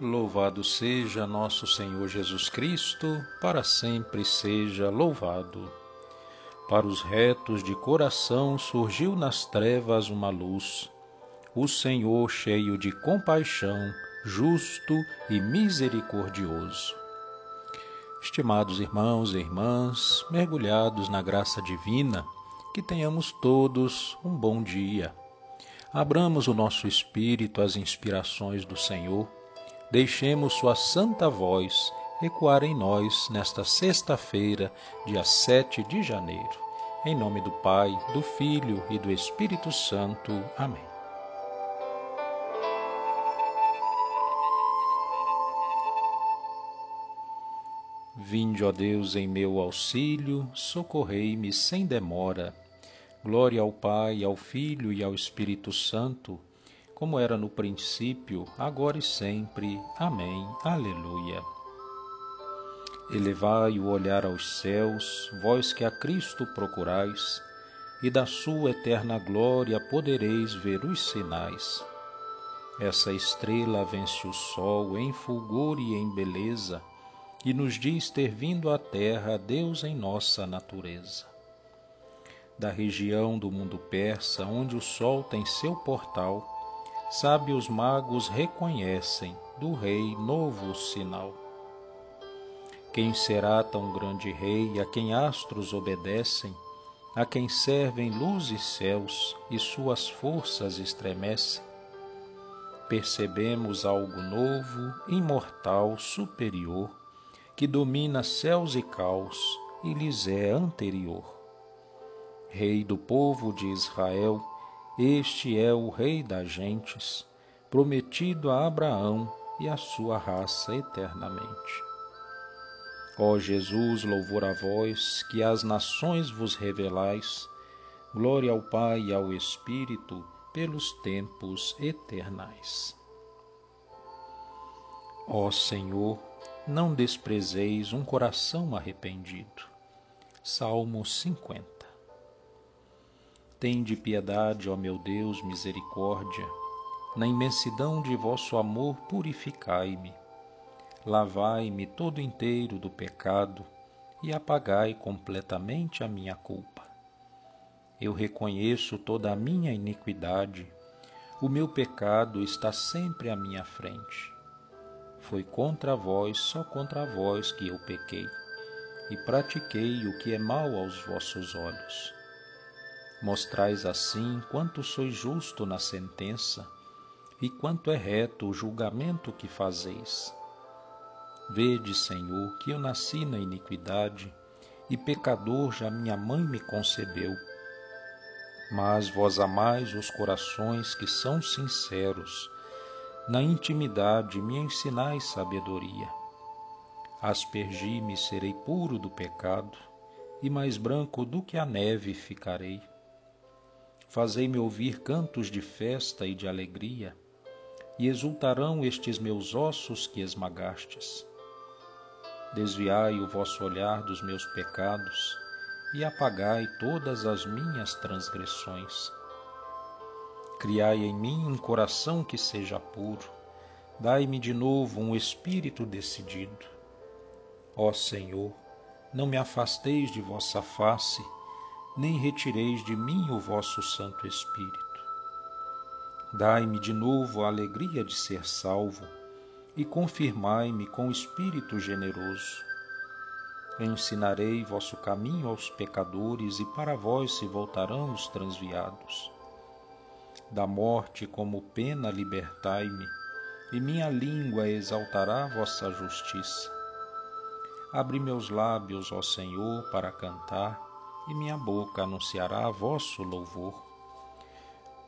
Louvado seja nosso Senhor Jesus Cristo, para sempre seja louvado. Para os retos de coração surgiu nas trevas uma luz. O Senhor, cheio de compaixão, justo e misericordioso. Estimados irmãos e irmãs, mergulhados na graça divina, que tenhamos todos um bom dia. Abramos o nosso espírito às inspirações do Senhor deixemos Sua santa voz ecoar em nós nesta sexta-feira, dia 7 de janeiro. Em nome do Pai, do Filho e do Espírito Santo. Amém. Vinde, ó Deus, em meu auxílio, socorrei-me sem demora. Glória ao Pai, ao Filho e ao Espírito Santo como era no princípio, agora e sempre. Amém. Aleluia. Elevai o olhar aos céus, vós que a Cristo procurais, e da sua eterna glória podereis ver os sinais. Essa estrela vence o sol em fulgor e em beleza, e nos diz ter vindo à terra Deus em nossa natureza. Da região do mundo persa, onde o sol tem seu portal, sábios magos reconhecem do rei novo sinal. Quem será tão grande rei a quem astros obedecem, a quem servem luz e céus e suas forças estremecem? Percebemos algo novo, imortal, superior, que domina céus e caos e lhes é anterior. Rei do povo de Israel, este é o Rei das gentes, prometido a Abraão e a sua raça eternamente. Ó Jesus, louvor a vós, que às nações vos revelais, glória ao Pai e ao Espírito, pelos tempos eternais. Ó Senhor, não desprezeis um coração arrependido. Salmo 50 Tende piedade, ó meu Deus, misericórdia. Na imensidão de vosso amor, purificai-me. Lavai-me todo inteiro do pecado e apagai completamente a minha culpa. Eu reconheço toda a minha iniquidade. O meu pecado está sempre à minha frente. Foi contra vós, só contra vós que eu pequei, e pratiquei o que é mal aos vossos olhos Mostrais assim quanto sois justo na sentença e quanto é reto o julgamento que fazeis. Vede, Senhor, que eu nasci na iniquidade e pecador já minha mãe me concebeu. Mas vós amais os corações que são sinceros, na intimidade me ensinais sabedoria. Aspergi-me serei puro do pecado, e mais branco do que a neve ficarei. Fazei-me ouvir cantos de festa e de alegria, e exultarão estes meus ossos que esmagastes. Desviai o vosso olhar dos meus pecados e apagai todas as minhas transgressões. Criai em mim um coração que seja puro, dai-me de novo um espírito decidido. Ó Senhor, não me afasteis de vossa face, nem retireis de mim o vosso Santo Espírito. Dai-me de novo a alegria de ser salvo e confirmai-me com espírito generoso. Ensinarei vosso caminho aos pecadores e para vós se voltarão os transviados. Da morte como pena libertai-me, e minha língua exaltará vossa justiça. Abre meus lábios, ó Senhor, para cantar e minha boca anunciará vosso louvor.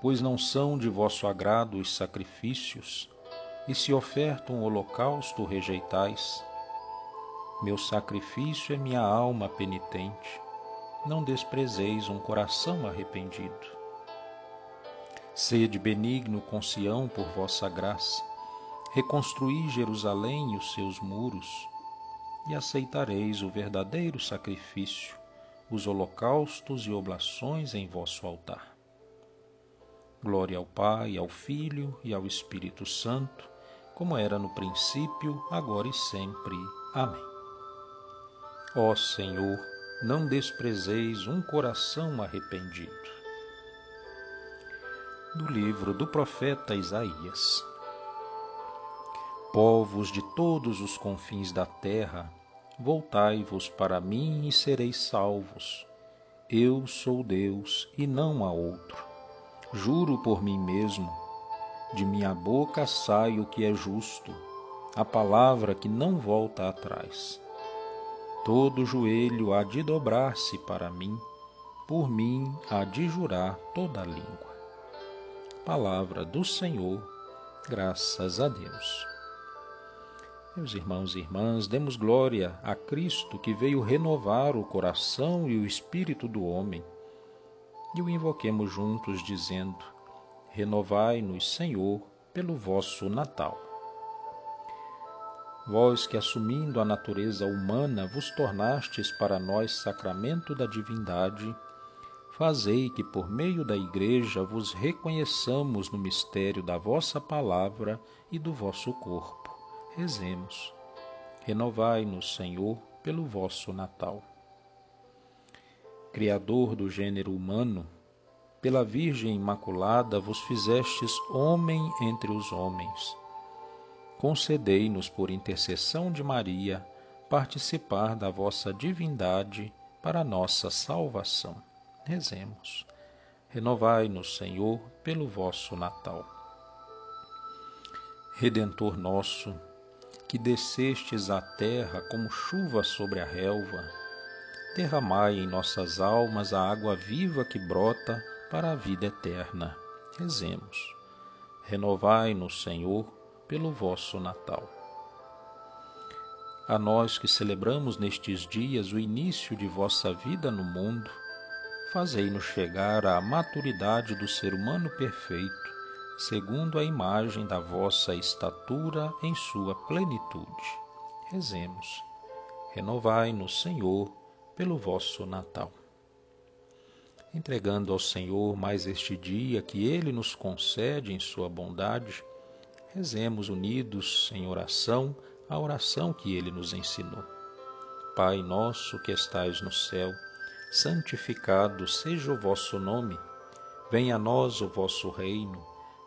Pois não são de vosso agrado os sacrifícios, e se oferta um holocausto rejeitais. Meu sacrifício é minha alma penitente, não desprezeis um coração arrependido. Sede benigno com Sião por vossa graça, reconstruí Jerusalém e os seus muros, e aceitareis o verdadeiro sacrifício, os holocaustos e oblações em vosso altar. Glória ao Pai, ao Filho e ao Espírito Santo, como era no princípio, agora e sempre. Amém. Ó Senhor, não desprezeis um coração arrependido. Do livro do profeta Isaías. Povos de todos os confins da terra, voltai-vos para mim e sereis salvos. Eu sou Deus e não há outro. Juro por mim mesmo, de minha boca sai o que é justo, a palavra que não volta atrás. Todo joelho há de dobrar-se para mim, por mim há de jurar toda a língua. Palavra do Senhor, graças a Deus. Meus irmãos e irmãs, demos glória a Cristo que veio renovar o coração e o espírito do homem. E o invoquemos juntos, dizendo: Renovai-nos, Senhor, pelo vosso Natal. Vós que, assumindo a natureza humana, vos tornastes para nós sacramento da divindade, fazei que, por meio da Igreja, vos reconheçamos no mistério da vossa palavra e do vosso corpo. Rezemos. Renovai-nos, Senhor, pelo vosso Natal. Criador do gênero humano, pela Virgem Imaculada vos fizestes homem entre os homens. Concedei-nos, por intercessão de Maria, participar da vossa divindade para nossa salvação. Rezemos. Renovai-nos, Senhor, pelo vosso Natal. Redentor nosso, que descestes à terra como chuva sobre a relva, derramai em nossas almas a água viva que brota para a vida eterna. Rezemos. Renovai-nos, Senhor, pelo vosso Natal. A nós que celebramos nestes dias o início de vossa vida no mundo, fazei-nos chegar à maturidade do ser humano perfeito, segundo a imagem da vossa estatura em sua plenitude. Rezemos. Renovai-nos, Senhor, pelo vosso Natal entregando ao Senhor mais este dia que Ele nos concede em Sua bondade, rezemos unidos em oração a oração que Ele nos ensinou. Pai nosso que estais no céu, santificado seja o vosso nome. Venha a nós o vosso reino.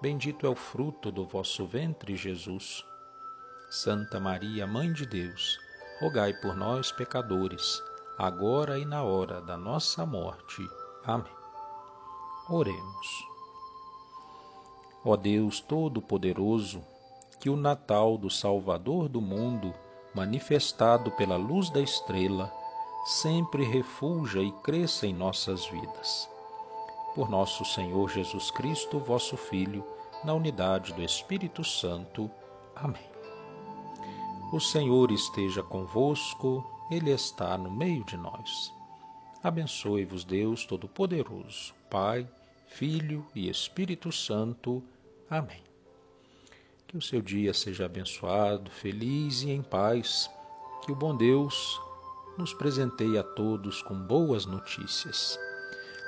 bendito é o fruto do vosso ventre, Jesus. Santa Maria, Mãe de Deus, rogai por nós, pecadores, agora e na hora da nossa morte. Amém. Oremos. Ó Deus Todo-Poderoso, que o Natal do Salvador do mundo, manifestado pela luz da estrela, sempre refulja e cresça em nossas vidas. Por nosso Senhor Jesus Cristo, vosso Filho, na unidade do Espírito Santo. Amém. O Senhor esteja convosco ele está no meio de nós. Abençoe-vos, Deus Todo-Poderoso, Pai, Filho e Espírito Santo. Amém. Que o seu dia seja abençoado, feliz e em paz. Que o bom Deus nos presenteie a todos com boas notícias.